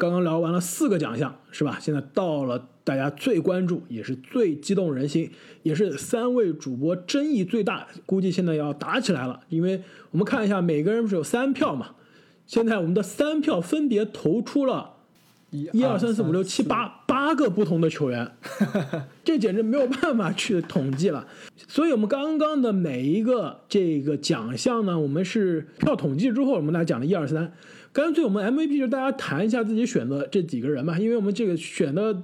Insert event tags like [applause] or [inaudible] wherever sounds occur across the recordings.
刚刚聊完了四个奖项，是吧？现在到了大家最关注，也是最激动人心，也是三位主播争议最大，估计现在要打起来了。因为我们看一下，每个人不是有三票嘛？现在我们的三票分别投出了一二三四五六七八八个不同的球员，[laughs] 这简直没有办法去统计了。所以，我们刚刚的每一个这个奖项呢，我们是票统计之后，我们来讲的一二三。干脆我们 MVP 就大家谈一下自己选的这几个人吧，因为我们这个选的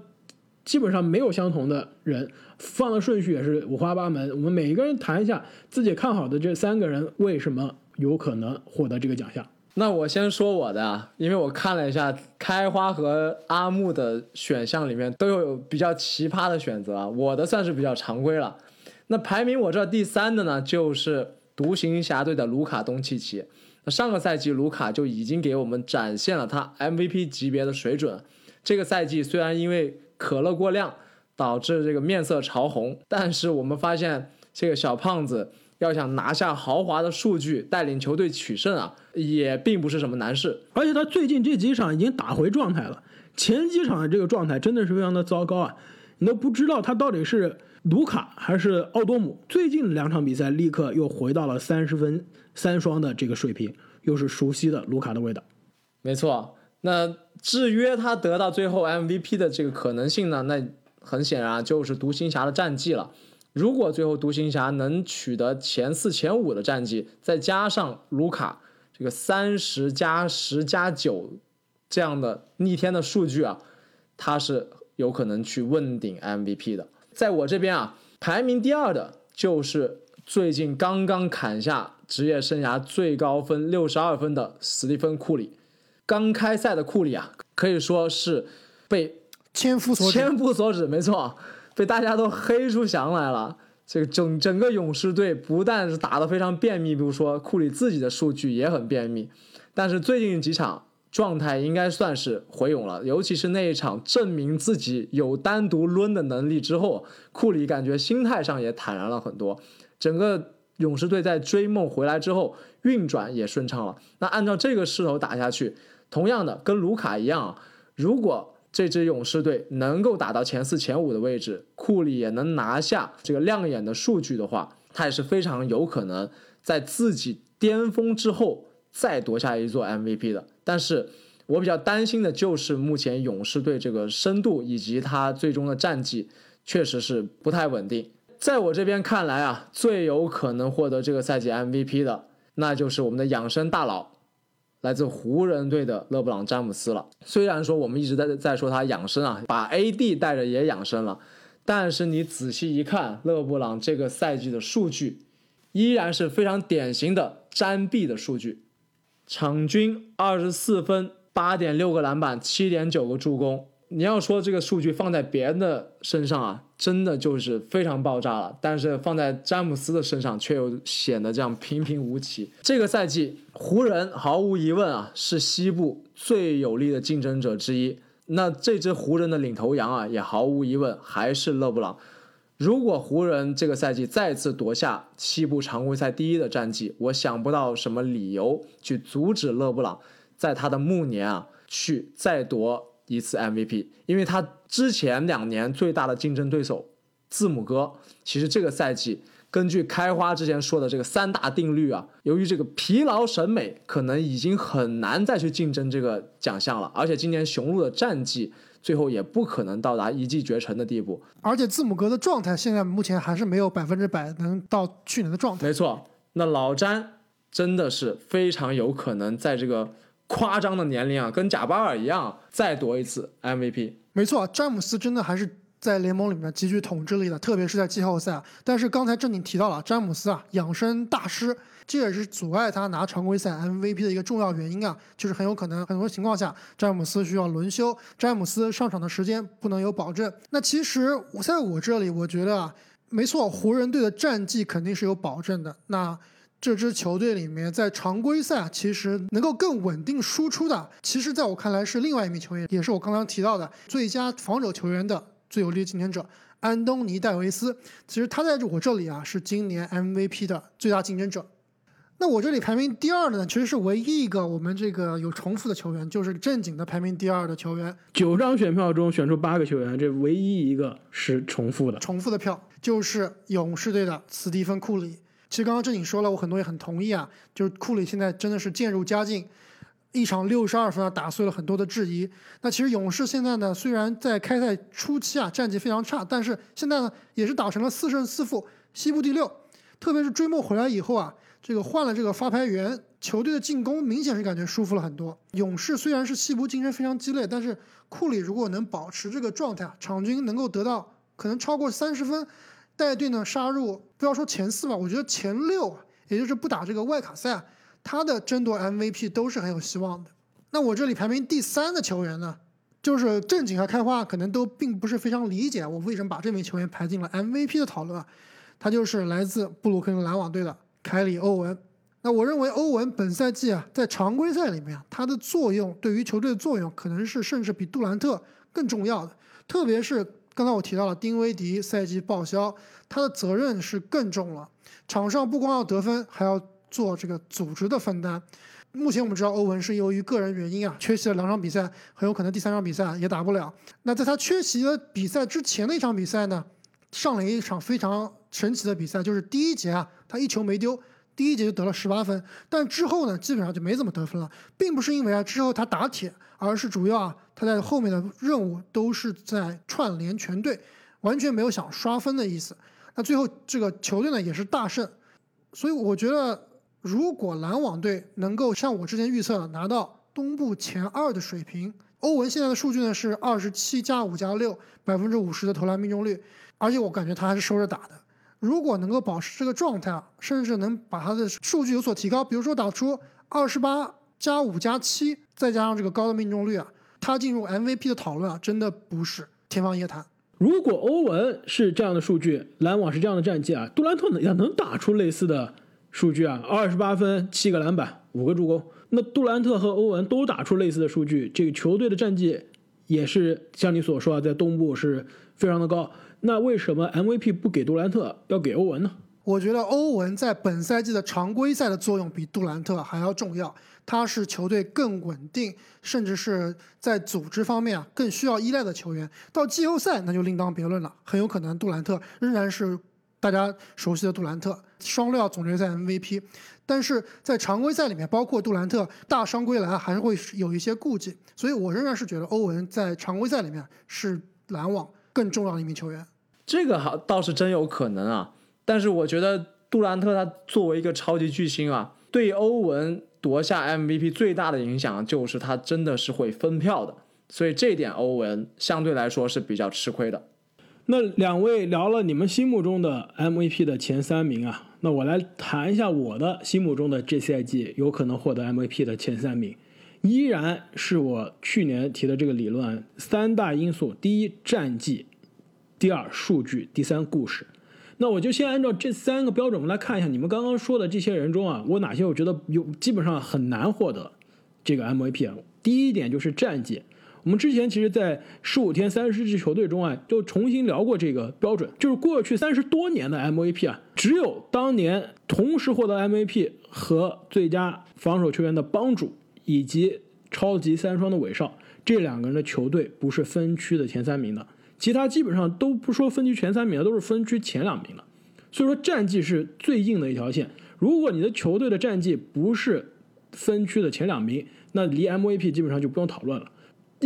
基本上没有相同的人，放的顺序也是五花八门。我们每一个人谈一下自己看好的这三个人为什么有可能获得这个奖项。那我先说我的啊，因为我看了一下开花和阿木的选项里面都有比较奇葩的选择，我的算是比较常规了。那排名我这第三的呢，就是独行侠队的卢卡东契奇。上个赛季卢卡就已经给我们展现了他 MVP 级别的水准。这个赛季虽然因为可乐过量导致这个面色潮红，但是我们发现这个小胖子要想拿下豪华的数据，带领球队取胜啊，也并不是什么难事。而且他最近这几场已经打回状态了，前几场的这个状态真的是非常的糟糕啊，你都不知道他到底是卢卡还是奥多姆。最近两场比赛立刻又回到了三十分。三双的这个水平，又是熟悉的卢卡的味道。没错，那制约他得到最后 MVP 的这个可能性呢？那很显然就是独行侠的战绩了。如果最后独行侠能取得前四、前五的战绩，再加上卢卡这个三十加十加九这样的逆天的数据啊，他是有可能去问鼎 MVP 的。在我这边啊，排名第二的就是最近刚刚砍下。职业生涯最高分六十二分的史蒂芬·库里，刚开赛的库里啊，可以说是被千夫所千夫所指，没错，被大家都黑出翔来了。这个整整个勇士队不但是打得非常便秘，比如说库里自己的数据也很便秘，但是最近几场状态应该算是回勇了，尤其是那一场证明自己有单独抡的能力之后，库里感觉心态上也坦然了很多，整个。勇士队在追梦回来之后，运转也顺畅了。那按照这个势头打下去，同样的跟卢卡一样，如果这支勇士队能够打到前四、前五的位置，库里也能拿下这个亮眼的数据的话，他也是非常有可能在自己巅峰之后再夺下一座 MVP 的。但是我比较担心的就是目前勇士队这个深度以及他最终的战绩确实是不太稳定。在我这边看来啊，最有可能获得这个赛季 MVP 的，那就是我们的养生大佬，来自湖人队的勒布朗詹姆斯了。虽然说我们一直在在说他养生啊，把 AD 带着也养生了，但是你仔细一看，勒布朗这个赛季的数据，依然是非常典型的詹币的数据，场均二十四分，八点六个篮板，七点九个助攻。你要说这个数据放在别人的身上啊，真的就是非常爆炸了。但是放在詹姆斯的身上，却又显得这样平平无奇。这个赛季，湖人毫无疑问啊，是西部最有力的竞争者之一。那这支湖人的领头羊啊，也毫无疑问还是勒布朗。如果湖人这个赛季再次夺下西部常规赛第一的战绩，我想不到什么理由去阻止勒布朗在他的暮年啊，去再夺。一次 MVP，因为他之前两年最大的竞争对手字母哥，其实这个赛季根据开花之前说的这个三大定律啊，由于这个疲劳审美，可能已经很难再去竞争这个奖项了。而且今年雄鹿的战绩最后也不可能到达一骑绝尘的地步。而且字母哥的状态现在目前还是没有百分之百能到去年的状态。没错，那老詹真的是非常有可能在这个。夸张的年龄啊，跟贾巴尔一样，再夺一次 MVP。没错，詹姆斯真的还是在联盟里面极具统治力的，特别是在季后赛。但是刚才正经提到了詹姆斯啊，养生大师，这也是阻碍他拿常规赛 MVP 的一个重要原因啊，就是很有可能很多情况下詹姆斯需要轮休，詹姆斯上场的时间不能有保证。那其实我在我这里，我觉得啊，没错，湖人队的战绩肯定是有保证的。那这支球队里面，在常规赛其实能够更稳定输出的，其实在我看来是另外一名球员，也是我刚刚提到的最佳防守球员的最有力的竞争者安东尼戴维斯。其实他在我这里啊，是今年 MVP 的最大竞争者。那我这里排名第二的呢，其实是唯一一个我们这个有重复的球员，就是正经的排名第二的球员，九张选票中选出八个球员，这唯一一个是重复的。重复的票就是勇士队的斯蒂芬·库里。其实刚刚正经说了，我很多也很同意啊，就是库里现在真的是渐入佳境，一场六十二分啊，打碎了很多的质疑。那其实勇士现在呢，虽然在开赛初期啊战绩非常差，但是现在呢也是打成了四胜四负，西部第六。特别是追梦回来以后啊，这个换了这个发牌员，球队的进攻明显是感觉舒服了很多。勇士虽然是西部竞争非常激烈，但是库里如果能保持这个状态，场均能够得到可能超过三十分，带队呢杀入不要说前四吧，我觉得前六，也就是不打这个外卡赛啊，他的争夺 MVP 都是很有希望的。那我这里排名第三的球员呢，就是正经和开花可能都并不是非常理解我为什么把这名球员排进了 MVP 的讨论。他就是来自布鲁克林篮网队的凯里·欧文。那我认为欧文本赛季啊，在常规赛里面，他的作用对于球队的作用，可能是甚至比杜兰特更重要的。特别是刚才我提到了丁威迪赛季报销，他的责任是更重了。场上不光要得分，还要做这个组织的分担。目前我们知道欧文是由于个人原因啊，缺席了两场比赛，很有可能第三场比赛也打不了。那在他缺席的比赛之前的一场比赛呢，上了一场非常。神奇的比赛就是第一节啊，他一球没丢，第一节就得了十八分。但之后呢，基本上就没怎么得分了，并不是因为啊之后他打铁，而是主要啊他在后面的任务都是在串联全队，完全没有想刷分的意思。那最后这个球队呢也是大胜，所以我觉得如果篮网队能够像我之前预测的拿到东部前二的水平，欧文现在的数据呢是二十七加五加六，百分之五十的投篮命中率，而且我感觉他还是收着打的。如果能够保持这个状态啊，甚至能把他的数据有所提高，比如说打出二十八加五加七，再加上这个高的命中率啊，他进入 MVP 的讨论啊，真的不是天方夜谭。如果欧文是这样的数据，篮网是这样的战绩啊，杜兰特也能打出类似的数据啊，二十八分、七个篮板、五个助攻，那杜兰特和欧文都打出类似的数据，这个球队的战绩也是像你所说啊，在东部是非常的高。那为什么 MVP 不给杜兰特，要给欧文呢？我觉得欧文在本赛季的常规赛的作用比杜兰特还要重要，他是球队更稳定，甚至是在组织方面啊更需要依赖的球员。到季后赛那就另当别论了，很有可能杜兰特仍然是大家熟悉的杜兰特，双料总决赛 MVP。但是在常规赛里面，包括杜兰特大伤归来，还是会有一些顾忌。所以我仍然是觉得欧文在常规赛里面是篮网。更重要的一名球员，这个好倒是真有可能啊。但是我觉得杜兰特他作为一个超级巨星啊，对欧文夺下 MVP 最大的影响就是他真的是会分票的，所以这点欧文相对来说是比较吃亏的。那两位聊了你们心目中的 MVP 的前三名啊，那我来谈一下我的心目中的这赛季有可能获得 MVP 的前三名。依然是我去年提的这个理论，三大因素：第一，战绩；第二，数据；第三，故事。那我就先按照这三个标准，我们来看一下你们刚刚说的这些人中啊，我哪些我觉得有基本上很难获得这个 MVP。第一点就是战绩，我们之前其实，在十五天三十支球队中啊，就重新聊过这个标准，就是过去三十多年的 MVP 啊，只有当年同时获得 MVP 和最佳防守球员的帮主。以及超级三双的韦少，这两个人的球队不是分区的前三名的，其他基本上都不说分区前三名的，都是分区前两名的。所以说战绩是最硬的一条线。如果你的球队的战绩不是分区的前两名，那离 MVP 基本上就不用讨论了。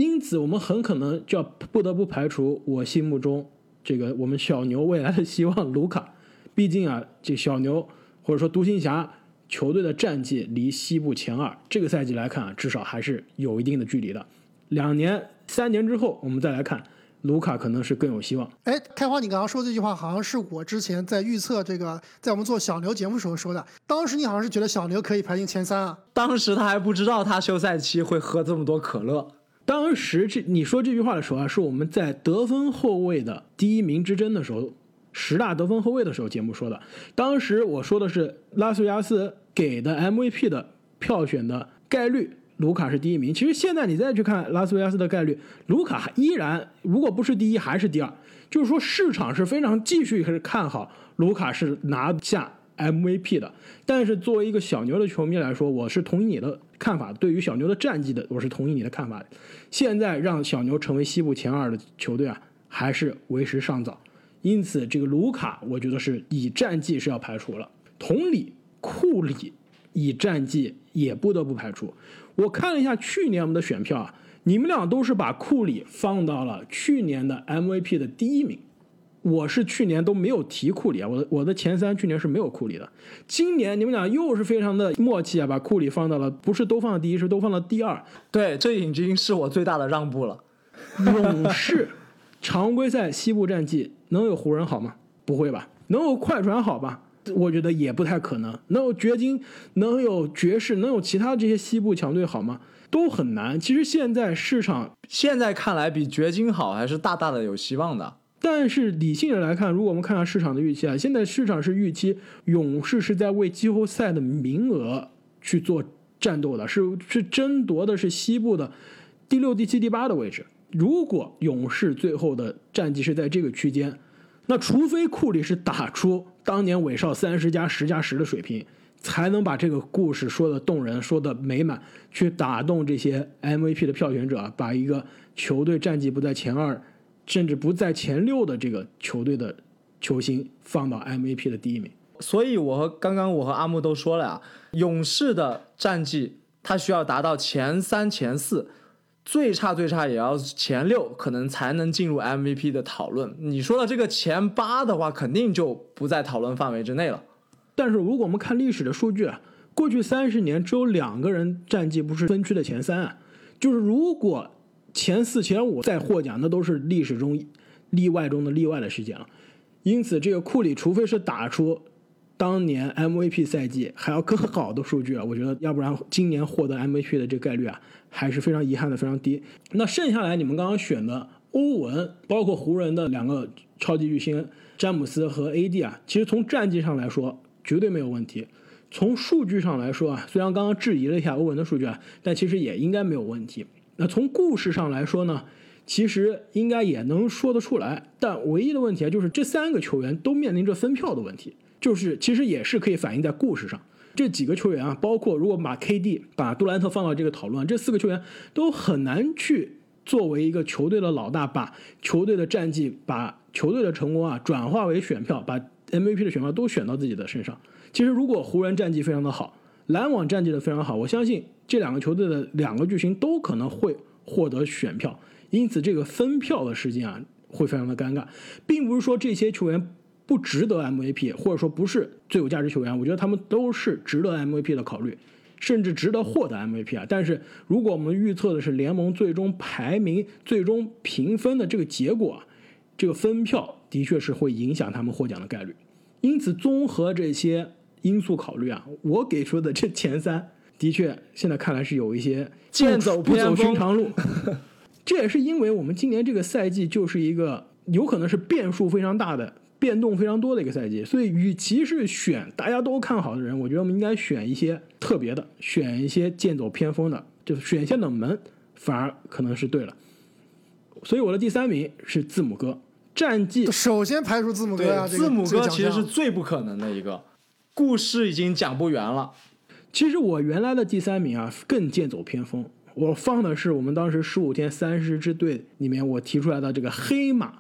因此，我们很可能就要不得不排除我心目中这个我们小牛未来的希望卢卡。毕竟啊，这小牛或者说独行侠。球队的战绩离西部前二，这个赛季来看啊，至少还是有一定的距离的。两年、三年之后，我们再来看，卢卡可能是更有希望。哎，开花，你刚刚说这句话，好像是我之前在预测这个，在我们做小牛节目时候说的。当时你好像是觉得小牛可以排进前三啊？当时他还不知道他休赛期会喝这么多可乐。当时这你说这句话的时候啊，是我们在得分后卫的第一名之争的时候。十大得分后卫的时候，节目说的，当时我说的是拉斯维加斯给的 MVP 的票选的概率，卢卡是第一名。其实现在你再去看拉斯维加斯的概率，卢卡依然如果不是第一，还是第二。就是说市场是非常继续是看好卢卡是拿下 MVP 的。但是作为一个小牛的球迷来说，我是同意你的看法。对于小牛的战绩的，我是同意你的看法的。现在让小牛成为西部前二的球队啊，还是为时尚早。因此，这个卢卡，我觉得是以战绩是要排除了。同理，库里以战绩也不得不排除。我看了一下去年我们的选票啊，你们俩都是把库里放到了去年的 MVP 的第一名。我是去年都没有提库里啊，我的我的前三去年是没有库里的。今年你们俩又是非常的默契啊，把库里放到了不是都放到第一，是都放到第二。对，这已经是我最大的让步了。勇士常规赛西部战绩能有湖人好吗？不会吧？能有快船好吧？我觉得也不太可能。能有掘金，能有爵士，能有其他这些西部强队好吗？都很难。其实现在市场现在看来比掘金好，还是大大的有希望的。但是理性的来看，如果我们看看市场的预期啊，现在市场是预期勇士是在为季后赛的名额去做战斗的，是是争夺的是西部的第六、第七、第八的位置。如果勇士最后的战绩是在这个区间，那除非库里是打出当年韦少三十加十加十的水平，才能把这个故事说的动人、说的美满，去打动这些 MVP 的票选者，把一个球队战绩不在前二。甚至不在前六的这个球队的球星放到 MVP 的第一名，所以我和刚刚我和阿木都说了啊，勇士的战绩他需要达到前三前四，最差最差也要前六，可能才能进入 MVP 的讨论。你说的这个前八的话，肯定就不在讨论范围之内了。但是如果我们看历史的数据啊，过去三十年只有两个人战绩不是分区的前三啊，就是如果。前四、前五再获奖，那都是历史中例外中的例外的事件了。因此，这个库里除非是打出当年 MVP 赛季还要更好的数据啊，我觉得要不然今年获得 MVP 的这个概率啊，还是非常遗憾的，非常低。那剩下来你们刚刚选的欧文，包括湖人的两个超级巨星詹姆斯和 AD 啊，其实从战绩上来说绝对没有问题。从数据上来说啊，虽然刚刚质疑了一下欧文的数据啊，但其实也应该没有问题。那从故事上来说呢，其实应该也能说得出来，但唯一的问题啊，就是这三个球员都面临着分票的问题，就是其实也是可以反映在故事上。这几个球员啊，包括如果把 KD、把杜兰特放到这个讨论，这四个球员都很难去作为一个球队的老大，把球队的战绩、把球队的成功啊转化为选票，把 MVP 的选票都选到自己的身上。其实如果湖人战绩非常的好，篮网战绩的非常好，我相信。这两个球队的两个巨星都可能会获得选票，因此这个分票的时间啊会非常的尴尬，并不是说这些球员不值得 MVP，或者说不是最有价值球员，我觉得他们都是值得 MVP 的考虑，甚至值得获得 MVP 啊。但是如果我们预测的是联盟最终排名、最终评分的这个结果啊，这个分票的确是会影响他们获奖的概率。因此，综合这些因素考虑啊，我给出的这前三。的确，现在看来是有一些剑走不走寻常路。[laughs] 这也是因为我们今年这个赛季就是一个有可能是变数非常大的、变动非常多的一个赛季，所以与其是选大家都看好的人，我觉得我们应该选一些特别的，选一些剑走偏锋的，就是选一些冷门，反而可能是对了。所以我的第三名是字母哥，战绩首先排除字母哥呀，字母哥其实是最不可能的一个，故事已经讲不圆了。其实我原来的第三名啊更剑走偏锋，我放的是我们当时十五天三十支队里面我提出来的这个黑马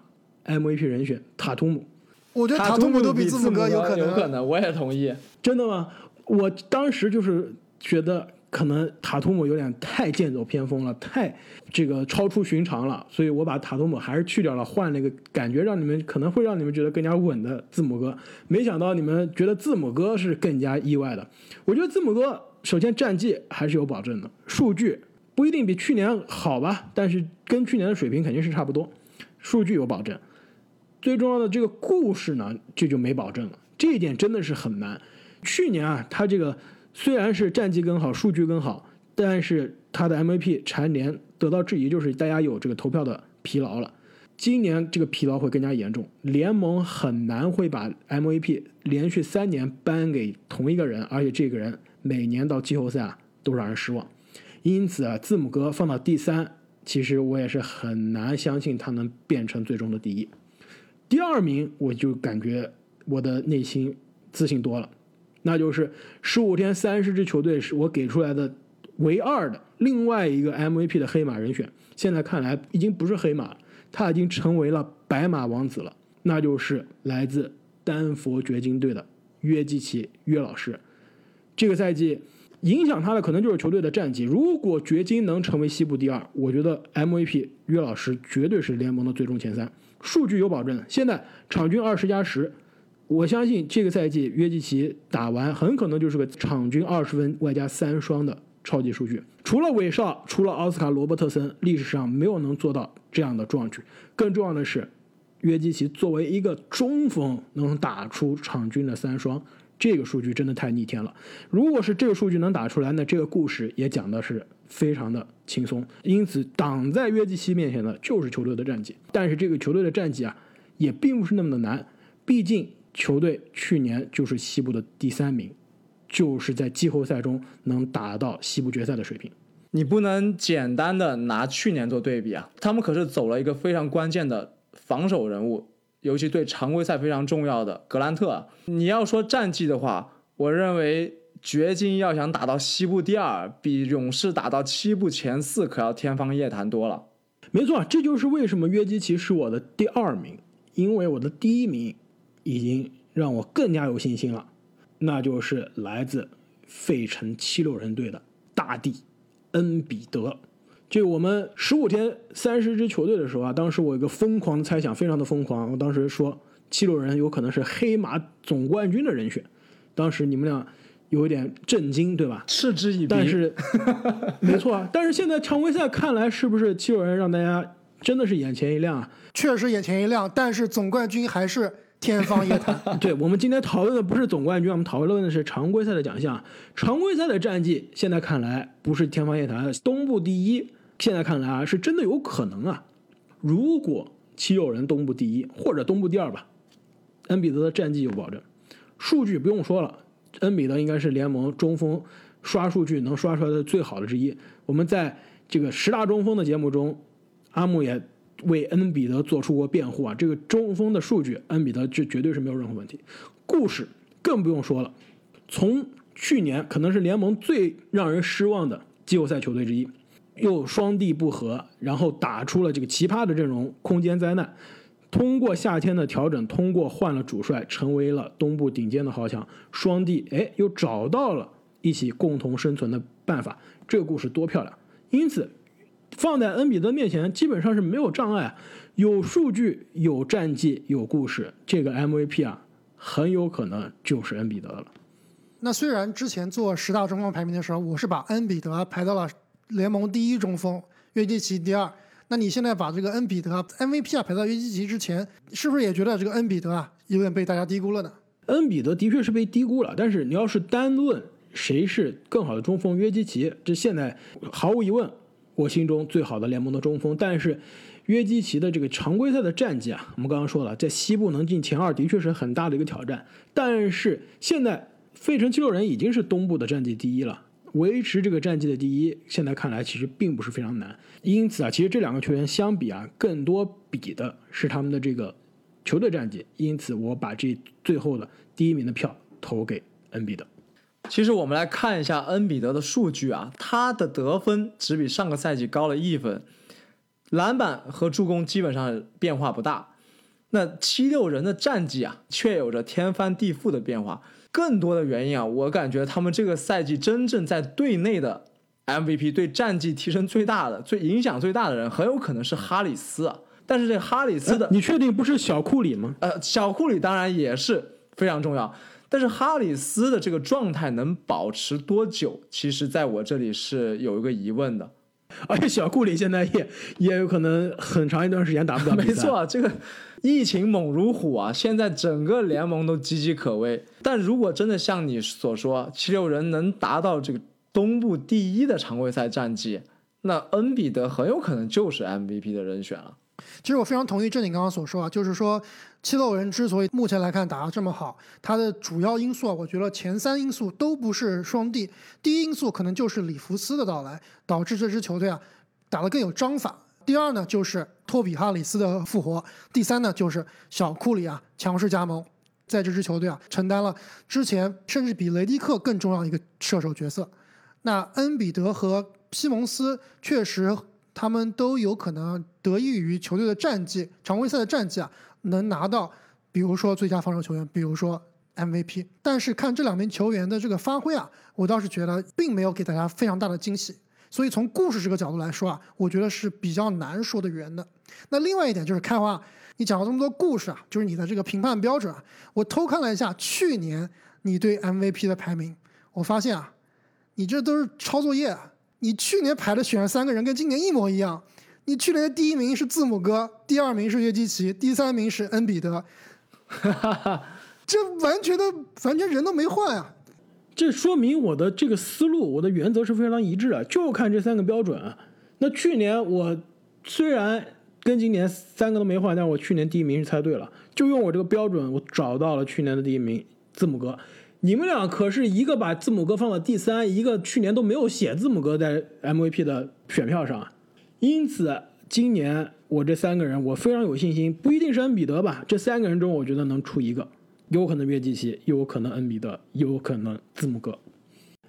MVP 人选塔图姆。我觉得塔图姆都比字母哥有可能。有可能，我也同意。真的吗？我当时就是觉得。可能塔图姆有点太剑走偏锋了，太这个超出寻常了，所以我把塔图姆还是去掉了，换了一个感觉让你们可能会让你们觉得更加稳的字母哥。没想到你们觉得字母哥是更加意外的。我觉得字母哥首先战绩还是有保证的，数据不一定比去年好吧，但是跟去年的水平肯定是差不多，数据有保证。最重要的这个故事呢，这就没保证了，这一点真的是很难。去年啊，他这个。虽然是战绩更好，数据更好，但是他的 MVP 蝉联得到质疑，就是大家有这个投票的疲劳了。今年这个疲劳会更加严重，联盟很难会把 MVP 连续三年颁给同一个人，而且这个人每年到季后赛啊都让人失望。因此啊，字母哥放到第三，其实我也是很难相信他能变成最终的第一。第二名，我就感觉我的内心自信多了。那就是十五天三十支球队是我给出来的唯二的另外一个 MVP 的黑马人选。现在看来已经不是黑马，他已经成为了白马王子了，那就是来自丹佛掘金队的约基奇约老师。这个赛季影响他的可能就是球队的战绩。如果掘金能成为西部第二，我觉得 MVP 约老师绝对是联盟的最终前三，数据有保证。现在场均二十加十，我相信这个赛季约基奇打完很可能就是个场均二十分外加三双的超级数据。除了韦少，除了奥斯卡罗伯特森，历史上没有能做到这样的壮举。更重要的是，约基奇作为一个中锋，能打出场均的三双。这个数据真的太逆天了。如果是这个数据能打出来，那这个故事也讲的是非常的轻松。因此，挡在约基奇面前的就是球队的战绩。但是这个球队的战绩啊，也并不是那么的难。毕竟球队去年就是西部的第三名，就是在季后赛中能打到西部决赛的水平。你不能简单的拿去年做对比啊，他们可是走了一个非常关键的防守人物。尤其对常规赛非常重要的格兰特，你要说战绩的话，我认为掘金要想打到西部第二，比勇士打到西部前四可要天方夜谭多了。没错，这就是为什么约基奇是我的第二名，因为我的第一名已经让我更加有信心了，那就是来自费城七六人队的大帝恩比德。就我们十五天三十支球队的时候啊，当时我有个疯狂的猜想，非常的疯狂。我当时说七六人有可能是黑马总冠军的人选，当时你们俩有一点震惊，对吧？嗤之以鼻。但是，[laughs] 没错啊。但是现在常规赛看来，是不是七六人让大家真的是眼前一亮啊？确实眼前一亮，但是总冠军还是天方夜谭。[laughs] 对我们今天讨论的不是总冠军，我们讨论的是常规赛的奖项。常规赛的战绩现在看来不是天方夜谭，东部第一。现在看来啊，是真的有可能啊。如果七六人东部第一或者东部第二吧，恩比德的战绩有保证。数据不用说了，恩比德应该是联盟中锋刷数据能刷出来的最好的之一。我们在这个十大中锋的节目中，阿木也为恩比德做出过辩护啊。这个中锋的数据，恩比德这绝对是没有任何问题。故事更不用说了，从去年可能是联盟最让人失望的季后赛球队之一。又双地不和，然后打出了这个奇葩的阵容，空间灾难。通过夏天的调整，通过换了主帅，成为了东部顶尖的豪强。双地哎，又找到了一起共同生存的办法。这个故事多漂亮！因此，放在恩比德面前，基本上是没有障碍。有数据，有战绩，有故事，这个 MVP 啊，很有可能就是恩比德了。那虽然之前做十大中锋排名的时候，我是把恩比德排到了。联盟第一中锋约基奇第二，那你现在把这个恩比德 MVP 啊排到约基奇之前，是不是也觉得这个恩比德啊有点被大家低估了呢？恩比德的确是被低估了，但是你要是单论谁是更好的中锋，约基奇这现在毫无疑问我心中最好的联盟的中锋。但是约基奇的这个常规赛的战绩啊，我们刚刚说了，在西部能进前二的确是很大的一个挑战。但是现在费城七六人已经是东部的战绩第一了。维持这个战绩的第一，现在看来其实并不是非常难。因此啊，其实这两个球员相比啊，更多比的是他们的这个球队战绩。因此，我把这最后的第一名的票投给恩比德。其实我们来看一下恩比德的数据啊，他的得分只比上个赛季高了一分，篮板和助攻基本上变化不大。那七六人的战绩啊，却有着天翻地覆的变化。更多的原因啊，我感觉他们这个赛季真正在队内的 MVP 对战绩提升最大的、最影响最大的人，很有可能是哈里斯啊。但是这哈里斯的，你确定不是小库里吗？呃，小库里当然也是非常重要，但是哈里斯的这个状态能保持多久，其实在我这里是有一个疑问的。而且小库里现在也也有可能很长一段时间打不到比赛。没错，这个。疫情猛如虎啊！现在整个联盟都岌岌可危。但如果真的像你所说，七六人能达到这个东部第一的常规赛战绩，那恩比德很有可能就是 MVP 的人选了。其实我非常同意正你刚刚所说啊，就是说七六人之所以目前来看打得这么好，它的主要因素啊，我觉得前三因素都不是双帝。第一因素可能就是里弗斯的到来，导致这支球队啊打得更有章法。第二呢，就是托比哈里斯的复活；第三呢，就是小库里啊强势加盟。在这支球队啊承担了之前甚至比雷迪克更重要的一个射手角色。那恩比德和西蒙斯确实，他们都有可能得益于球队的战绩，常规赛的战绩啊，能拿到比如说最佳防守球员，比如说 MVP。但是看这两名球员的这个发挥啊，我倒是觉得并没有给大家非常大的惊喜。所以从故事这个角度来说啊，我觉得是比较难说的圆的。那另外一点就是开花，你讲了这么多故事啊，就是你的这个评判标准啊，我偷看了一下去年你对 MVP 的排名，我发现啊，你这都是抄作业啊。你去年排的选了三个人跟今年一模一样，你去年的第一名是字母哥，第二名是约基奇，第三名是恩比德，[laughs] 这完全的完全人都没换啊。这说明我的这个思路，我的原则是非常一致的，就看这三个标准。那去年我虽然跟今年三个都没换，但是我去年第一名是猜对了，就用我这个标准，我找到了去年的第一名字母哥。你们俩可是一个把字母哥放到第三，一个去年都没有写字母哥在 MVP 的选票上，因此今年我这三个人我非常有信心，不一定是恩比德吧，这三个人中我觉得能出一个。有可能约基奇，有可能恩比德，有可能字母哥。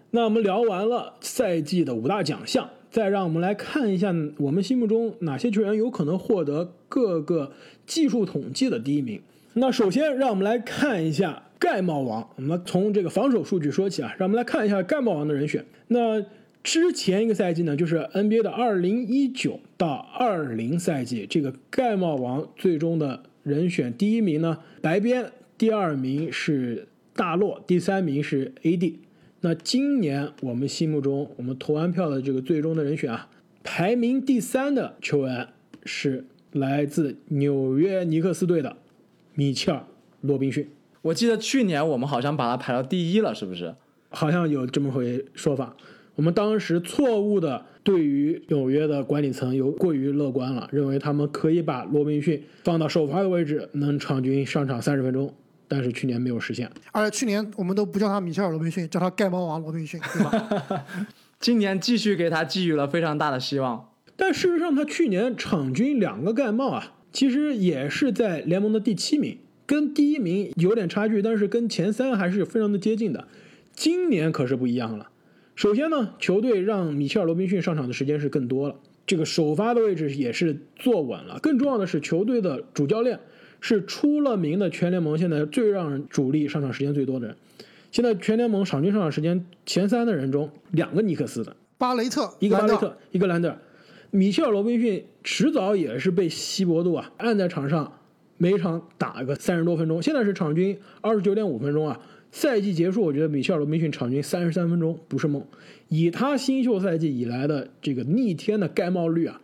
那我们聊完了赛季的五大奖项，再让我们来看一下我们心目中哪些球员有可能获得各个技术统计的第一名。那首先让我们来看一下盖帽王，我们从这个防守数据说起啊，让我们来看一下盖帽王的人选。那之前一个赛季呢，就是 NBA 的二零一九到二零赛季，这个盖帽王最终的人选第一名呢，白边。第二名是大洛，第三名是 AD。那今年我们心目中，我们投完票的这个最终的人选啊，排名第三的球员是来自纽约尼克斯队的米切尔·罗宾逊。我记得去年我们好像把他排到第一了，是不是？好像有这么回说法。我们当时错误的对于纽约的管理层有过于乐观了，认为他们可以把罗宾逊放到首发的位置，能场均上场三十分钟。但是去年没有实现，而且去年我们都不叫他米切尔罗宾逊，叫他盖帽王罗宾逊，对吧？[laughs] 今年继续给他寄予了非常大的希望。但事实上，他去年场均两个盖帽啊，其实也是在联盟的第七名，跟第一名有点差距，但是跟前三还是非常的接近的。今年可是不一样了。首先呢，球队让米切尔罗宾逊上场的时间是更多了，这个首发的位置也是坐稳了。更重要的是，球队的主教练。是出了名的全联盟现在最让主力上场时间最多的人。现在全联盟场均上场时间前三的人中，两个尼克斯的，巴雷特，一个巴雷特，一个兰德尔。米切尔罗宾逊迟早也是被希伯杜啊按在场上，每场打个三十多分钟。现在是场均二十九点五分钟啊。赛季结束，我觉得米切尔罗宾逊场均三十三分钟不是梦。以他新秀赛季以来的这个逆天的盖帽率啊。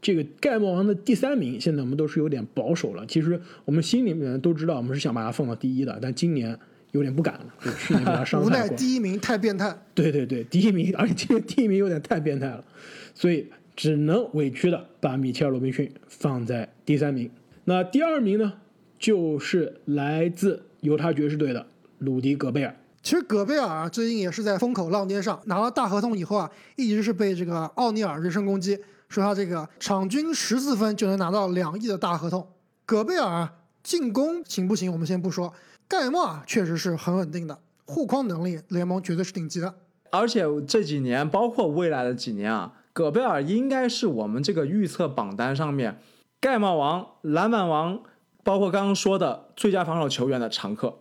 这个盖帽王的第三名，现在我们都是有点保守了。其实我们心里面都知道，我们是想把他放到第一的，但今年有点不敢了。去年把它伤无奈第一名太变态。对对对，第一名，而且今年第一名有点太变态了，所以只能委屈的把米切尔罗宾逊放在第三名。那第二名呢，就是来自犹他爵士队的鲁迪戈贝尔。其实戈贝尔啊，最近也是在风口浪尖上，拿了大合同以后啊，一直是被这个奥尼尔人身攻击。说他这个场均十四分就能拿到两亿的大合同，戈贝尔进攻行不行？我们先不说，盖帽啊确实是很稳定的，护框能力联盟绝对是顶级的。而且这几年，包括未来的几年啊，戈贝尔应该是我们这个预测榜单上面盖帽王、篮板王，包括刚刚说的最佳防守球员的常客。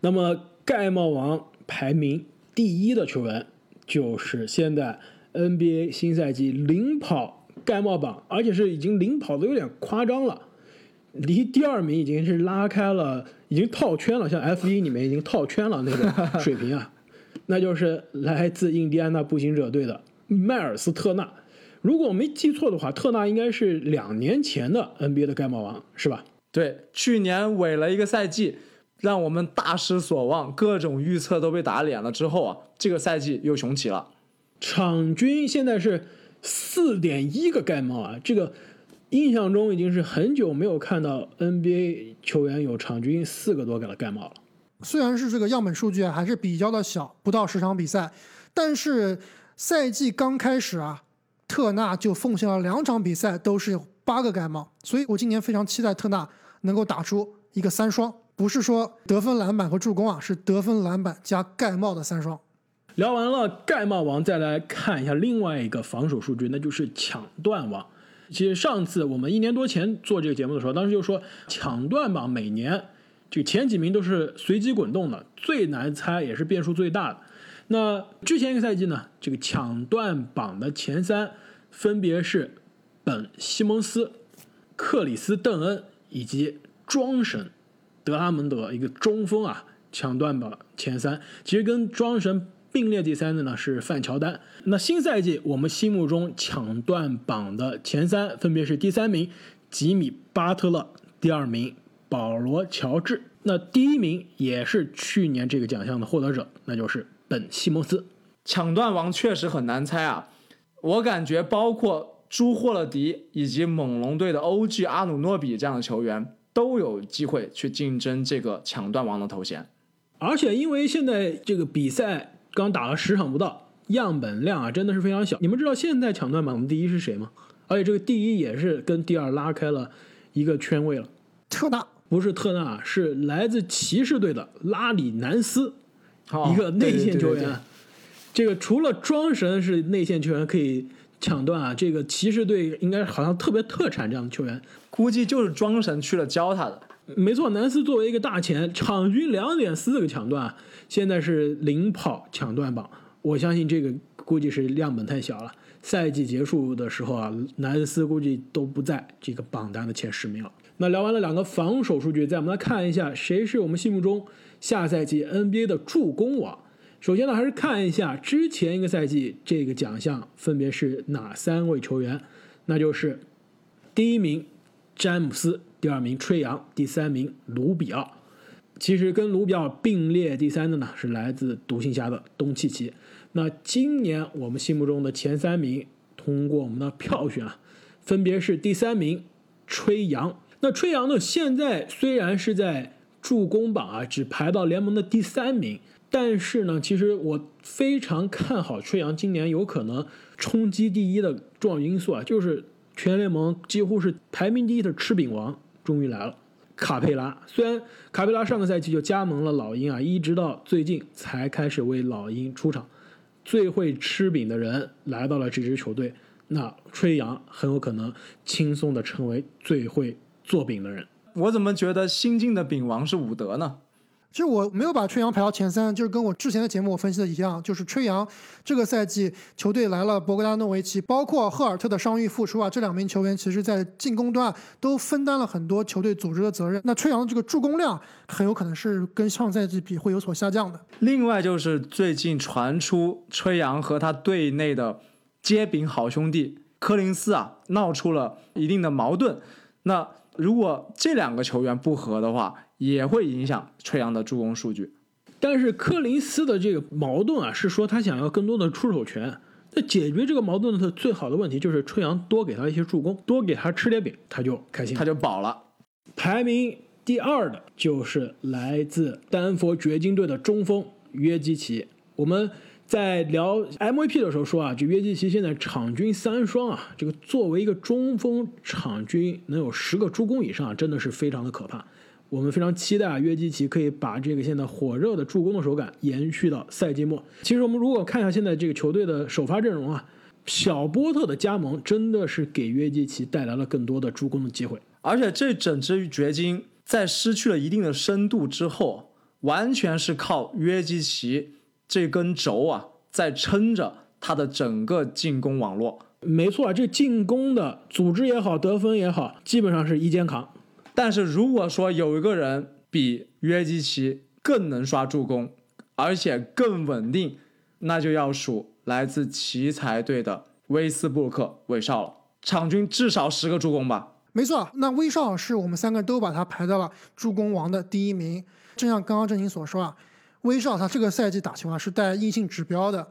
那么盖帽王排名第一的球员就是现在 NBA 新赛季领跑。盖帽榜，而且是已经领跑的有点夸张了，离第二名已经是拉开了，已经套圈了，像 F 一里面已经套圈了那个水平啊，[laughs] 那就是来自印第安纳步行者队的迈尔斯特纳。如果我没记错的话，特纳应该是两年前的 NBA 的盖帽王，是吧？对，去年萎了一个赛季，让我们大失所望，各种预测都被打脸了。之后啊，这个赛季又雄起了，场均现在是。四点一个盖帽啊！这个印象中已经是很久没有看到 NBA 球员有场均四个多个的盖帽了。虽然是这个样本数据啊，还是比较的小，不到十场比赛，但是赛季刚开始啊，特纳就奉献了两场比赛都是有八个盖帽，所以我今年非常期待特纳能够打出一个三双。不是说得分、篮板和助攻啊，是得分、篮板加盖帽的三双。聊完了盖帽王，再来看一下另外一个防守数据，那就是抢断王。其实上次我们一年多前做这个节目的时候，当时就说抢断榜每年这个前几名都是随机滚动的，最难猜也是变数最大的。那之前一个赛季呢，这个抢断榜的前三分别是本·西蒙斯、克里斯·邓恩以及庄神德拉蒙德，一个中锋啊，抢断榜前三，其实跟庄神。并列第三的呢是范乔丹。那新赛季我们心目中抢断榜的前三分别是第三名吉米巴特勒，第二名保罗乔治，那第一名也是去年这个奖项的获得者，那就是本西蒙斯。抢断王确实很难猜啊，我感觉包括朱霍勒迪以及猛龙队的欧 g 阿努诺比这样的球员都有机会去竞争这个抢断王的头衔。而且因为现在这个比赛。刚打了十场不到，样本量啊真的是非常小。你们知道现在抢断榜的第一是谁吗？而且这个第一也是跟第二拉开了一个圈位了。特纳不是特纳，是来自骑士队的拉里南斯，一个内线球员。这个除了庄神是内线球员可以抢断啊，这个骑士队应该好像特别特产这样的球员，估计就是庄神去了教他的。没错，南斯作为一个大前，场均两点四个抢断，现在是领跑抢断榜。我相信这个估计是量本太小了。赛季结束的时候啊，南斯估计都不在这个榜单的前十名了。那聊完了两个防守数据，再我们来看一下谁是我们心目中下赛季 NBA 的助攻王。首先呢，还是看一下之前一个赛季这个奖项分别是哪三位球员，那就是第一名詹姆斯。第二名吹杨，第三名卢比奥。其实跟卢比奥并列第三的呢，是来自独行侠的东契奇。那今年我们心目中的前三名，通过我们的票选啊，分别是第三名吹杨。那吹杨呢，现在虽然是在助攻榜啊，只排到联盟的第三名，但是呢，其实我非常看好吹阳今年有可能冲击第一的重要因素啊，就是全联盟几乎是排名第一的吃饼王。终于来了，卡佩拉。虽然卡佩拉上个赛季就加盟了老鹰啊，一直到最近才开始为老鹰出场。最会吃饼的人来到了这支球队，那吹杨很有可能轻松的成为最会做饼的人。我怎么觉得新晋的饼王是伍德呢？其实我没有把吹杨排到前三，就是跟我之前的节目我分析的一样，就是吹杨这个赛季球队来了博格达诺维奇，包括赫尔特的伤愈复出啊，这两名球员其实在进攻端都分担了很多球队组织的责任。那吹杨的这个助攻量很有可能是跟上赛季比会有所下降的。另外就是最近传出吹杨和他队内的接饼好兄弟柯林斯啊闹出了一定的矛盾，那如果这两个球员不和的话。也会影响吹杨的助攻数据，但是柯林斯的这个矛盾啊，是说他想要更多的出手权。那解决这个矛盾的最好的问题就是吹杨多给他一些助攻，多给他吃点饼，他就开心，他就饱了。排名第二的就是来自丹佛掘金队的中锋约基奇。我们在聊 MVP 的时候说啊，这约基奇现在场均三双啊，这个作为一个中锋，场均能有十个助攻以上，真的是非常的可怕。我们非常期待啊，约基奇可以把这个现在火热的助攻的手感延续到赛季末。其实我们如果看一下现在这个球队的首发阵容啊，小波特的加盟真的是给约基奇带来了更多的助攻的机会。而且这整支掘金在失去了一定的深度之后，完全是靠约基奇这根轴啊在撑着他的整个进攻网络。没错，这进攻的组织也好，得分也好，基本上是一肩扛。但是如果说有一个人比约基奇更能刷助攻，而且更稳定，那就要数来自奇才队的威斯布鲁克威少了，场均至少十个助攻吧。没错，那威少是我们三个都把他排到了助攻王的第一名。正像刚刚郑宁所说啊，威少他这个赛季打球啊是带硬性指标的。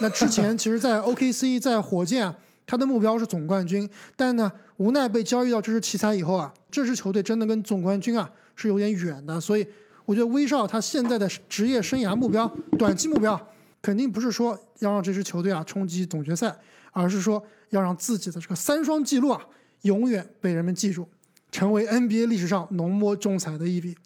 那之前其实，在 OKC 在火箭。他的目标是总冠军，但呢，无奈被交易到这支奇才以后啊，这支球队真的跟总冠军啊是有点远的。所以，我觉得威少他现在的职业生涯目标、短期目标，肯定不是说要让这支球队啊冲击总决赛，而是说要让自己的这个三双记录啊永远被人们记住，成为 NBA 历史上浓墨重彩的一笔。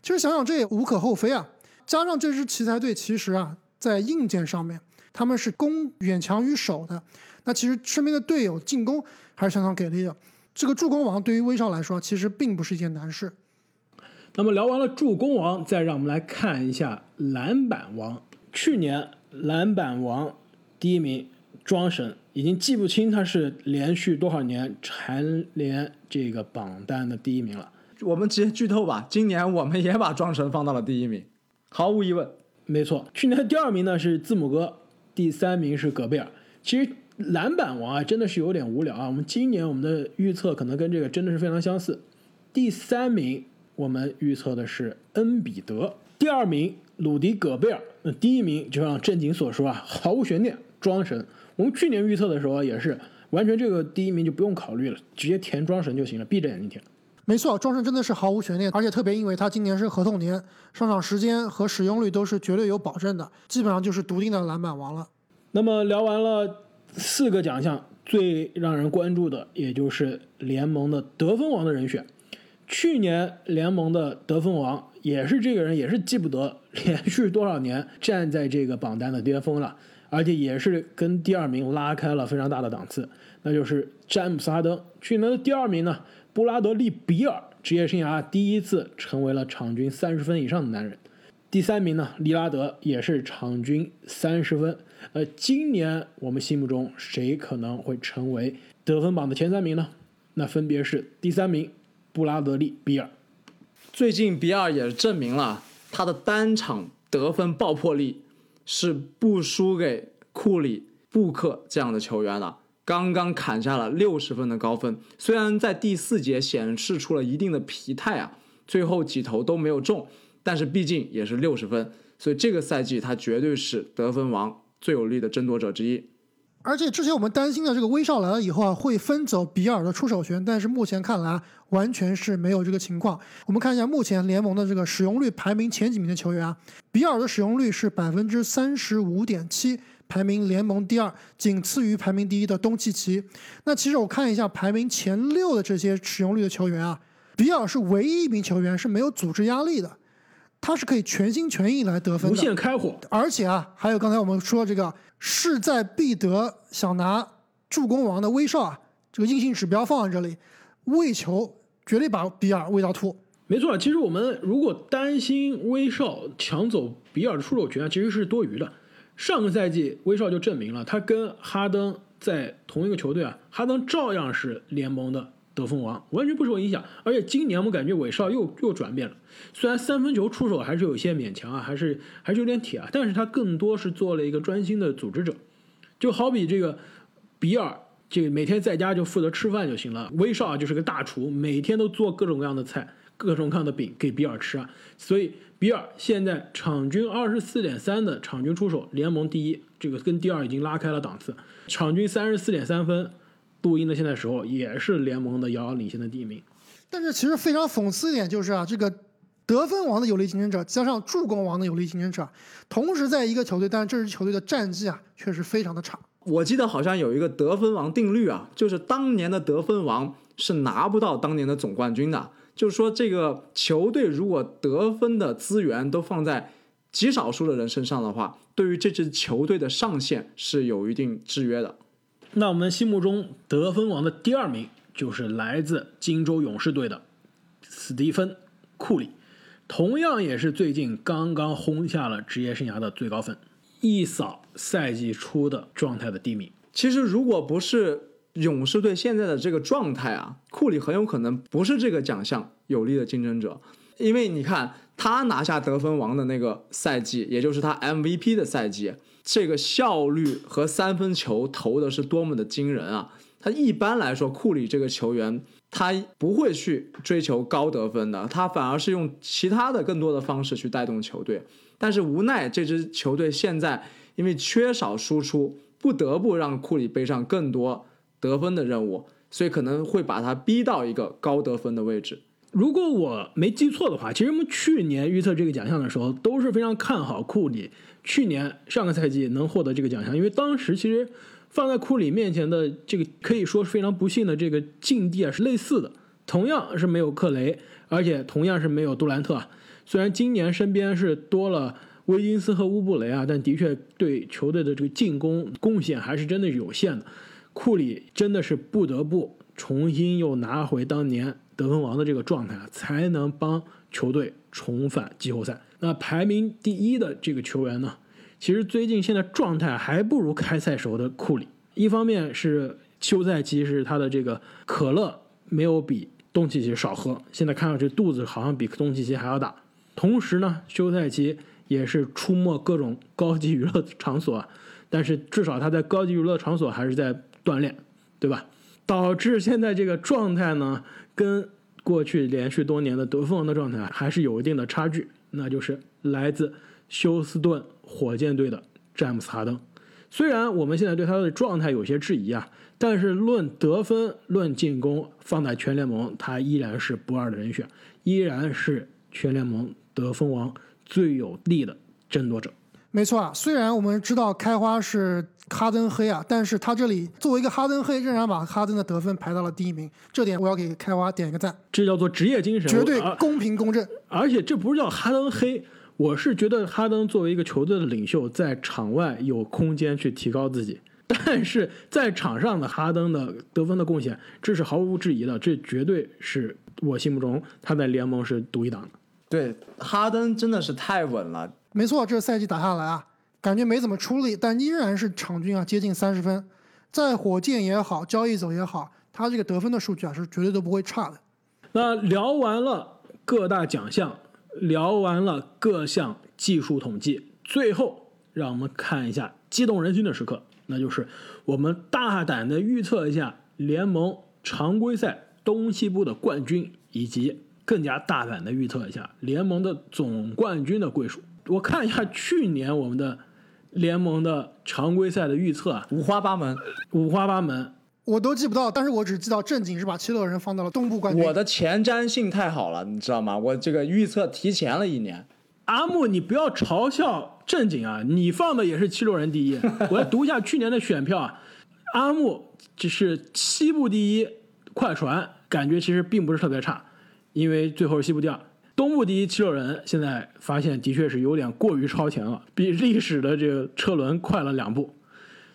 其实想想这也无可厚非啊。加上这支奇才队其实啊，在硬件上面他们是攻远强于守的，那其实身边的队友进攻还是相当给力的。这个助攻王对于威少来说，其实并不是一件难事。那么聊完了助攻王，再让我们来看一下篮板王。去年篮板王第一名庄神，已经记不清他是连续多少年蝉联这个榜单的第一名了。我们直接剧透吧，今年我们也把庄神放到了第一名，毫无疑问。没错，去年的第二名呢是字母哥，第三名是戈贝尔。其实篮板王啊，真的是有点无聊啊。我们今年我们的预测可能跟这个真的是非常相似。第三名我们预测的是恩比德，第二名鲁迪戈贝尔，那第一名就像正经所说啊，毫无悬念，庄神。我们去年预测的时候也是完全这个第一名就不用考虑了，直接填庄神就行了，闭着眼睛填。没错，庄神真的是毫无悬念，而且特别因为他今年是合同年，上场时间和使用率都是绝对有保证的，基本上就是笃定的篮板王了。那么聊完了四个奖项，最让人关注的也就是联盟的得分王的人选。去年联盟的得分王也是这个人，也是记不得连续多少年站在这个榜单的巅峰了，而且也是跟第二名拉开了非常大的档次，那就是詹姆斯哈登。去年的第二名呢，布拉德利比尔，职业生涯第一次成为了场均三十分以上的男人。第三名呢，利拉德也是场均三十分。呃，今年我们心目中谁可能会成为得分榜的前三名呢？那分别是第三名布拉德利比尔。最近比尔也证明了他的单场得分爆破力是不输给库里、布克这样的球员的。刚刚砍下了六十分的高分，虽然在第四节显示出了一定的疲态啊，最后几投都没有中，但是毕竟也是六十分，所以这个赛季他绝对是得分王最有力的争夺者之一。而且之前我们担心的这个威少来了以后啊，会分走比尔的出手权，但是目前看来完全是没有这个情况。我们看一下目前联盟的这个使用率排名前几名的球员啊，比尔的使用率是百分之三十五点七，排名联盟第二，仅次于排名第一的东契奇。那其实我看一下排名前六的这些使用率的球员啊，比尔是唯一一名球员是没有组织压力的，他是可以全心全意来得分无。限开火，而且啊，还有刚才我们说这个势在必得想拿助攻王的威少啊，这个硬性指标放在这里，喂球绝对把比尔喂到吐。没错。其实我们如果担心威少抢走比尔的出手权啊，其实是多余的。上个赛季威少就证明了，他跟哈登在同一个球队啊，哈登照样是联盟的得分王，完全不受影响。而且今年我感觉韦少又又转变了，虽然三分球出手还是有些勉强啊，还是还是有点铁啊，但是他更多是做了一个专心的组织者。就好比这个比尔，这个每天在家就负责吃饭就行了。威少啊就是个大厨，每天都做各种各样的菜、各种各样的饼给比尔吃啊。所以比尔现在场均二十四点三的场均出手，联盟第一，这个跟第二已经拉开了档次。场均三十四点三分，录音的现在时候也是联盟的遥遥领先的第一名。但是其实非常讽刺一点就是啊，这个得分王的有力竞争者加上助攻王的有力竞争者，同时在一个球队，但是这支球队的战绩啊确实非常的差。我记得好像有一个得分王定律啊，就是当年的得分王是拿不到当年的总冠军的。就是说，这个球队如果得分的资源都放在极少数的人身上的话，对于这支球队的上限是有一定制约的。那我们心目中得分王的第二名就是来自金州勇士队的斯蒂芬·库里，同样也是最近刚刚轰下了职业生涯的最高分，一扫赛季初的状态的低迷。其实，如果不是勇士队现在的这个状态啊，库里很有可能不是这个奖项有力的竞争者，因为你看他拿下得分王的那个赛季，也就是他 MVP 的赛季，这个效率和三分球投的是多么的惊人啊！他一般来说，库里这个球员他不会去追求高得分的，他反而是用其他的更多的方式去带动球队。但是无奈这支球队现在因为缺少输出，不得不让库里背上更多得分的任务，所以可能会把他逼到一个高得分的位置。如果我没记错的话，其实我们去年预测这个奖项的时候都是非常看好库里，去年上个赛季能获得这个奖项，因为当时其实放在库里面前的这个可以说是非常不幸的这个境地啊是类似的，同样是没有克雷，而且同样是没有杜兰特，虽然今年身边是多了威金斯和乌布雷啊，但的确对球队的这个进攻贡献还是真的有限的。库里真的是不得不重新又拿回当年得分王的这个状态，才能帮球队重返季后赛。那排名第一的这个球员呢，其实最近现在状态还不如开赛时候的库里。一方面是休赛期是他的这个可乐没有比东契奇少喝，现在看上去肚子好像比东契奇还要大。同时呢，休赛期也是出没各种高级娱乐场所，但是至少他在高级娱乐场所还是在锻炼，对吧？导致现在这个状态呢，跟过去连续多年的得分王的状态还是有一定的差距，那就是来自休斯顿火箭队的詹姆斯哈登。虽然我们现在对他的状态有些质疑啊，但是论得分、论进攻，放在全联盟，他依然是不二的人选，依然是全联盟得分王最有力的争夺者。没错啊，虽然我们知道开花是哈登黑啊，但是他这里作为一个哈登黑，仍然把哈登的得分排到了第一名，这点我要给开花点一个赞，这叫做职业精神，绝对公平公正。而且这不是叫哈登黑，我是觉得哈登作为一个球队的领袖，在场外有空间去提高自己，但是在场上的哈登的得分的贡献，这是毫无质疑的，这绝对是我心目中他在联盟是独一档的。对，哈登真的是太稳了。没错，这赛季打下来啊，感觉没怎么出力，但依然是场均啊接近三十分，在火箭也好，交易走也好，他这个得分的数据啊是绝对都不会差的。那聊完了各大奖项，聊完了各项技术统计，最后让我们看一下激动人心的时刻，那就是我们大胆的预测一下联盟常规赛东西部的冠军，以及更加大胆的预测一下联盟的总冠军的归属。我看一下去年我们的联盟的常规赛的预测啊，五花八门，五花八门。我都记不到，但是我只记到正经是把七六人放到了东部冠军。我的前瞻性太好了，你知道吗？我这个预测提前了一年。阿木，你不要嘲笑正经啊！你放的也是七六人第一。我来读一下去年的选票啊，[laughs] 阿木只是西部第一，快船感觉其实并不是特别差，因为最后是西部第二。东部第一七六人现在发现的确是有点过于超前了，比历史的这个车轮快了两步。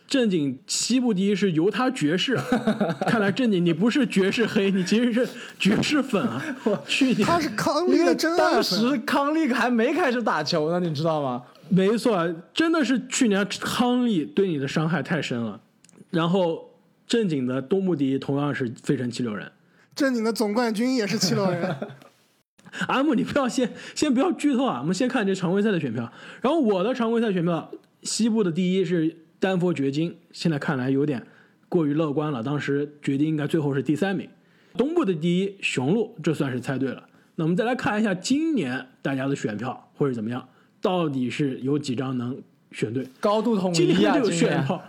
正经西部第一是犹他爵士啊，[laughs] 看来正经你不是爵士黑，你其实是爵士粉啊。[laughs] 去年他是康利的真爱当时康利还没开始打球呢，你知道吗？没错，真的是去年康利对你的伤害太深了。然后正经的东部第一同样是费城七六人。正经的总冠军也是七六人。[laughs] [laughs] 阿木，你不要先先不要剧透啊，我们先看这常规赛的选票。然后我的常规赛选票，西部的第一是丹佛掘金，现在看来有点过于乐观了。当时掘金应该最后是第三名。东部的第一雄鹿，这算是猜对了。那我们再来看一下今年大家的选票会是怎么样，到底是有几张能选对？高度统一啊，今年这个选票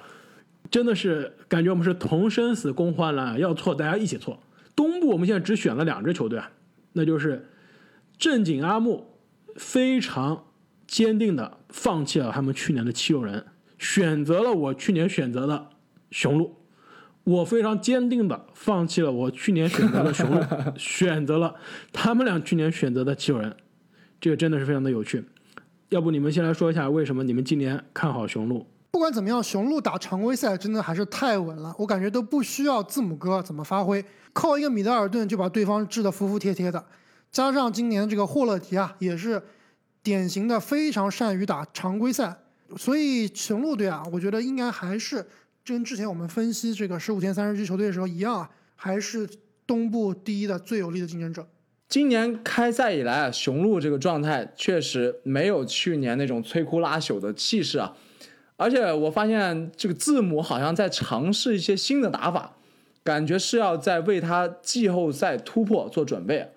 真的是感觉我们是同生死共患难啊，要错大家一起错。东部我们现在只选了两支球队啊，那就是正经阿木非常坚定的放弃了他们去年的七六人，选择了我去年选择的雄鹿。我非常坚定的放弃了我去年选择的雄鹿，[laughs] 选择了他们俩去年选择的七六人，这个真的是非常的有趣。要不你们先来说一下为什么你们今年看好雄鹿？不管怎么样，雄鹿打常规赛真的还是太稳了，我感觉都不需要字母哥怎么发挥，靠一个米德尔顿就把对方治得服服帖帖的。加上今年这个霍勒迪啊，也是典型的非常善于打常规赛，所以雄鹿队啊，我觉得应该还是跟之前我们分析这个十五天三十支球队的时候一样啊，还是东部第一的最有力的竞争者。今年开赛以来啊，雄鹿这个状态确实没有去年那种摧枯拉朽的气势啊。而且我发现这个字母好像在尝试一些新的打法，感觉是要在为他季后赛突破做准备。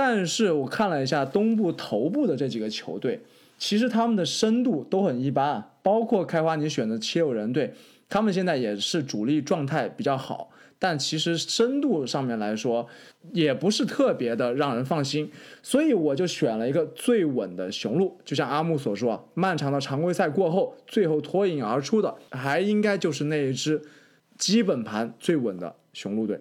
但是我看了一下东部头部的这几个球队，其实他们的深度都很一般啊，包括开花你选的七六人队，他们现在也是主力状态比较好，但其实深度上面来说也不是特别的让人放心，所以我就选了一个最稳的雄鹿。就像阿木所说啊，漫长的常规赛过后，最后脱颖而出的还应该就是那一支基本盘最稳的雄鹿队。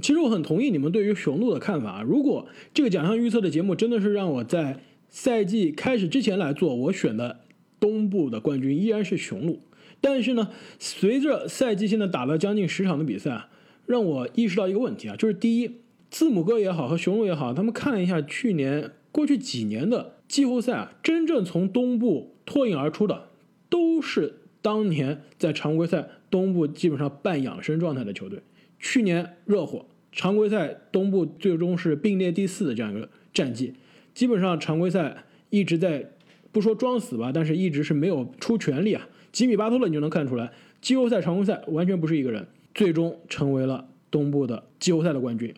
其实我很同意你们对于雄鹿的看法。如果这个奖项预测的节目真的是让我在赛季开始之前来做，我选的东部的冠军依然是雄鹿。但是呢，随着赛季现在打了将近十场的比赛啊，让我意识到一个问题啊，就是第一，字母哥也好和雄鹿也好，他们看了一下去年过去几年的季后赛啊，真正从东部脱颖而出的，都是当年在常规赛东部基本上半养生状态的球队。去年热火常规赛东部最终是并列第四的这样一个战绩，基本上常规赛一直在不说装死吧，但是一直是没有出全力啊。吉米巴特勒你就能看出来，季后赛、常规赛完全不是一个人，最终成为了东部的季后赛的冠军。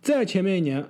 在前面一年，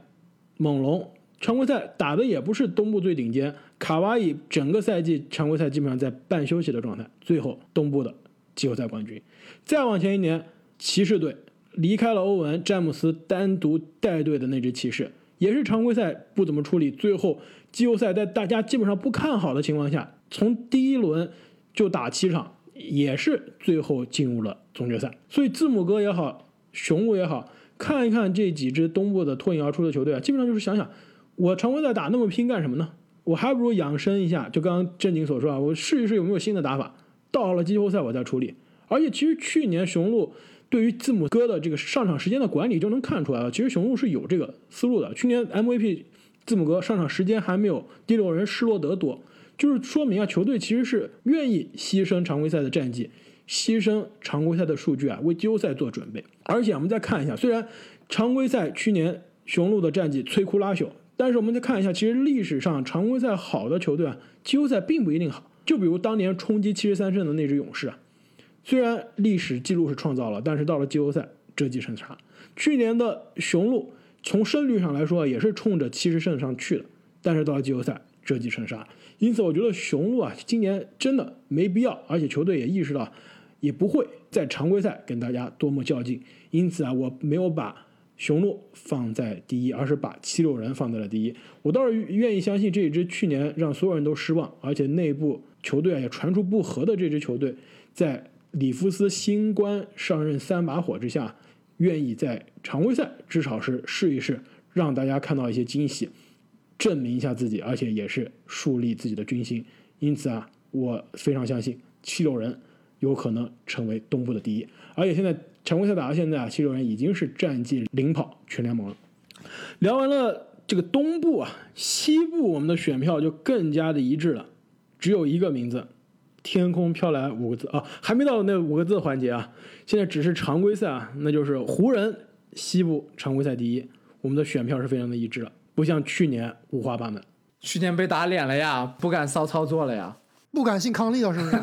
猛龙常规赛打的也不是东部最顶尖，卡哇伊整个赛季常规赛基本上在半休息的状态，最后东部的季后赛冠军。再往前一年，骑士队离开了欧文、詹姆斯单独带队的那支骑士，也是常规赛不怎么处理，最后季后赛在大家基本上不看好的情况下，从第一轮。就打七场，也是最后进入了总决赛。所以字母哥也好，雄鹿也好，看一看这几支东部的脱颖而出的球队啊，基本上就是想想，我常规赛打那么拼干什么呢？我还不如养生一下。就刚刚正经所说啊，我试一试有没有新的打法，到了季后赛我再处理。而且其实去年雄鹿对于字母哥的这个上场时间的管理就能看出来了，其实雄鹿是有这个思路的。去年 MVP 字母哥上场时间还没有第六人施罗德多。就是说明啊，球队其实是愿意牺牲常规赛的战绩，牺牲常规赛的数据啊，为季后赛做准备。而且我们再看一下，虽然常规赛去年雄鹿的战绩摧枯拉朽，但是我们再看一下，其实历史上常规赛好的球队啊，季后赛并不一定好。就比如当年冲击七十三胜的那支勇士啊，虽然历史记录是创造了，但是到了季后赛折戟沉沙。去年的雄鹿从胜率上来说也是冲着七十胜上去的，但是到了季后赛折戟沉沙。因此，我觉得雄鹿啊，今年真的没必要，而且球队也意识到，也不会在常规赛跟大家多么较劲。因此啊，我没有把雄鹿放在第一，而是把七六人放在了第一。我倒是愿意相信这一支去年让所有人都失望，而且内部球队啊也传出不和的这支球队，在里弗斯新官上任三把火之下，愿意在常规赛至少是试一试，让大家看到一些惊喜。证明一下自己，而且也是树立自己的军心。因此啊，我非常相信七六人有可能成为东部的第一。而且现在常规赛打到现在啊，七六人已经是战绩领跑全联盟了。聊完了这个东部啊，西部我们的选票就更加的一致了，只有一个名字：天空飘来五个字啊，还没到那五个字的环节啊。现在只是常规赛啊，那就是湖人西部常规赛第一。我们的选票是非常的一致的。不像去年五花八门，去年被打脸了呀，不敢骚操作了呀，不敢信康利了是不是？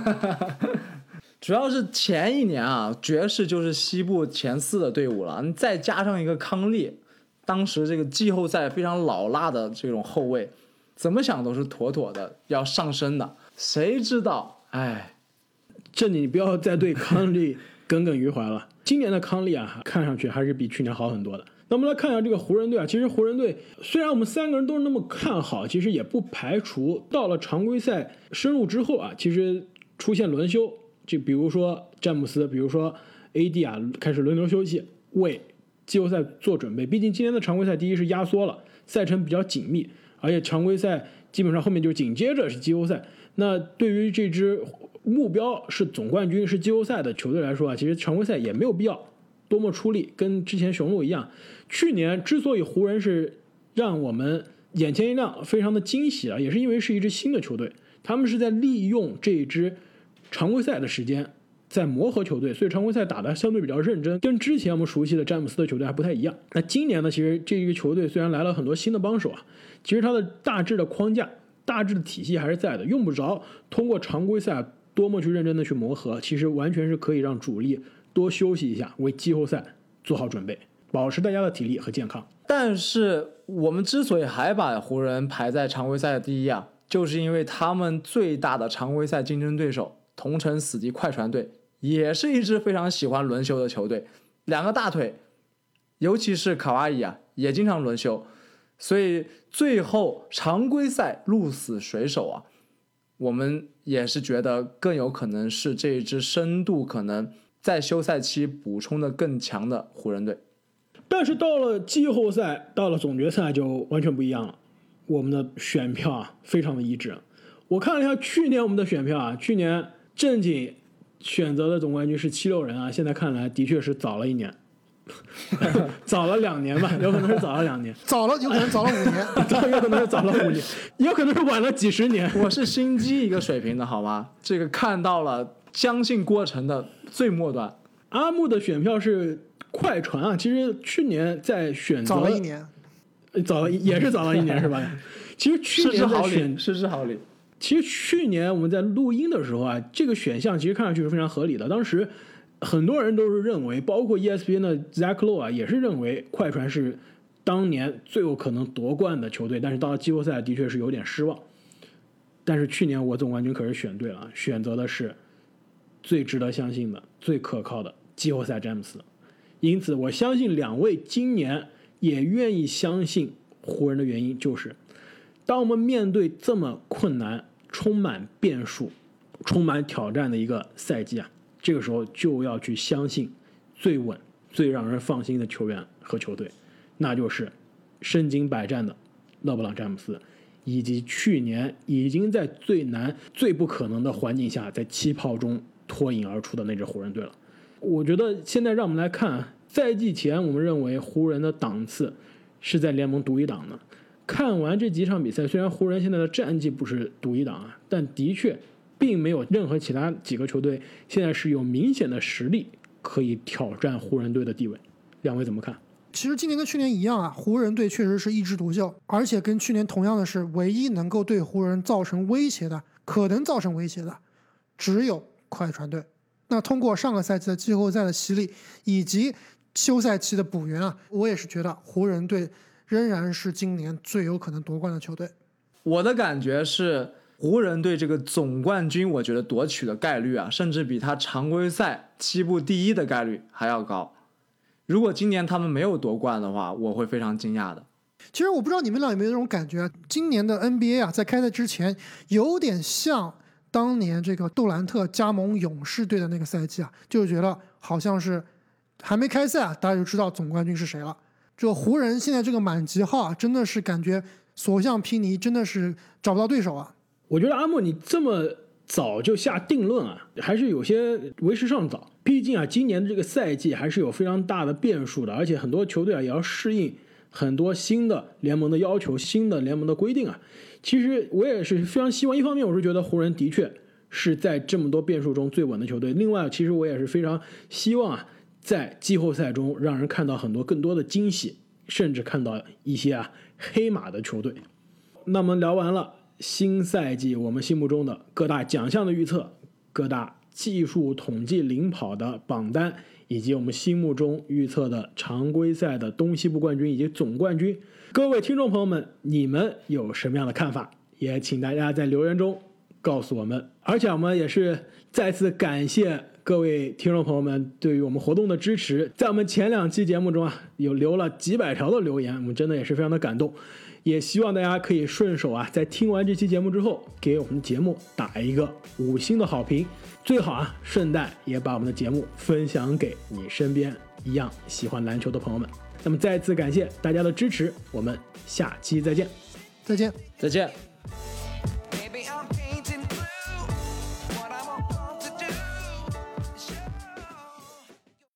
[laughs] 主要是前一年啊，爵士就是西部前四的队伍了，你再加上一个康利，当时这个季后赛非常老辣的这种后卫，怎么想都是妥妥的要上升的。谁知道？哎，这你不要再对康利耿耿于怀了。[laughs] 今年的康利啊，看上去还是比去年好很多的。那我们来看一下这个湖人队啊，其实湖人队虽然我们三个人都是那么看好，其实也不排除到了常规赛深入之后啊，其实出现轮休，就比如说詹姆斯，比如说 AD 啊，开始轮流休息，为季后赛做准备。毕竟今年的常规赛第一是压缩了，赛程比较紧密，而且常规赛基本上后面就紧接着是季后赛。那对于这支目标是总冠军、是季后赛的球队来说啊，其实常规赛也没有必要多么出力，跟之前雄鹿一样。去年之所以湖人是让我们眼前一亮，非常的惊喜啊，也是因为是一支新的球队，他们是在利用这一支常规赛的时间在磨合球队，所以常规赛打的相对比较认真，跟之前我们熟悉的詹姆斯的球队还不太一样。那今年呢，其实这一个球队虽然来了很多新的帮手啊，其实它的大致的框架、大致的体系还是在的，用不着通过常规赛多么去认真的去磨合，其实完全是可以让主力多休息一下，为季后赛做好准备。保持大家的体力和健康。但是我们之所以还把湖人排在常规赛的第一啊，就是因为他们最大的常规赛竞争对手同城死敌快船队，也是一支非常喜欢轮休的球队。两个大腿，尤其是卡哇伊啊，也经常轮休，所以最后常规赛鹿死谁手啊？我们也是觉得更有可能是这一支深度可能在休赛期补充的更强的湖人队。但是到了季后赛，到了总决赛就完全不一样了。我们的选票啊非常的一致。我看了一下去年我们的选票啊，去年正经选择的总冠军是七六人啊，现在看来的确是早了一年，[laughs] 早了两年吧，[laughs] 有可能是早了两年，早了有可能早了五年。[laughs] 早有可能是早了五年，也有可能是晚了几十年。我是心机一个水平的好吗？这个看到了相信过程的最末端。阿木的选票是快船啊，其实去年在选择早了一，年，呃早了也是早了一年是吧？其实去年在选厘，失之毫厘。其实去年我们在录音的时候啊，这个选项其实看上去是非常合理的。当时很多人都是认为，包括 ESPN 的 Zach Lowe 啊，也是认为快船是当年最有可能夺冠的球队。但是到了季后赛，的确是有点失望。但是去年我总冠军可是选对了，选择的是最值得相信的、最可靠的季后赛詹姆斯。因此，我相信两位今年也愿意相信湖人的原因就是。当我们面对这么困难、充满变数、充满挑战的一个赛季啊，这个时候就要去相信最稳、最让人放心的球员和球队，那就是身经百战的勒布朗·詹姆斯，以及去年已经在最难、最不可能的环境下，在气泡中脱颖而出的那支湖人队了。我觉得现在让我们来看，赛季前我们认为湖人的档次是在联盟独一档的。看完这几场比赛，虽然湖人现在的战绩不是独一档啊，但的确并没有任何其他几个球队现在是有明显的实力可以挑战湖人队的地位。两位怎么看？其实今年跟去年一样啊，湖人队确实是一枝独秀，而且跟去年同样的是，唯一能够对湖人造成威胁的，可能造成威胁的，只有快船队。那通过上个赛季的季后赛的洗礼以及休赛期的补员啊，我也是觉得湖人队仍然是今年最有可能夺冠的球队。我的感觉是，湖人队这个总冠军，我觉得夺取的概率啊，甚至比他常规赛西部第一的概率还要高。如果今年他们没有夺冠的话，我会非常惊讶的。其实我不知道你们俩有没有这种感觉，今年的 NBA 啊，在开赛之前有点像当年这个杜兰特加盟勇士队的那个赛季啊，就觉得好像是还没开赛啊，大家就知道总冠军是谁了。这湖人现在这个满级号啊，真的是感觉所向披靡，真的是找不到对手啊。我觉得阿莫你这么早就下定论啊，还是有些为时尚早。毕竟啊，今年的这个赛季还是有非常大的变数的，而且很多球队啊也要适应很多新的联盟的要求、新的联盟的规定啊。其实我也是非常希望，一方面我是觉得湖人的确是在这么多变数中最稳的球队，另外其实我也是非常希望啊，在季后赛中让人看到很多更多的惊喜，甚至看到一些啊黑马的球队。那么聊完了新赛季我们心目中的各大奖项的预测，各大技术统计领跑的榜单，以及我们心目中预测的常规赛的东西部冠军以及总冠军。各位听众朋友们，你们有什么样的看法？也请大家在留言中告诉我们。而且我们也是再次感谢各位听众朋友们对于我们活动的支持。在我们前两期节目中啊，有留了几百条的留言，我们真的也是非常的感动。也希望大家可以顺手啊，在听完这期节目之后，给我们的节目打一个五星的好评，最好啊，顺带也把我们的节目分享给你身边一样喜欢篮球的朋友们。那么再次感谢大家的支持，我们下期再见。再见。再见。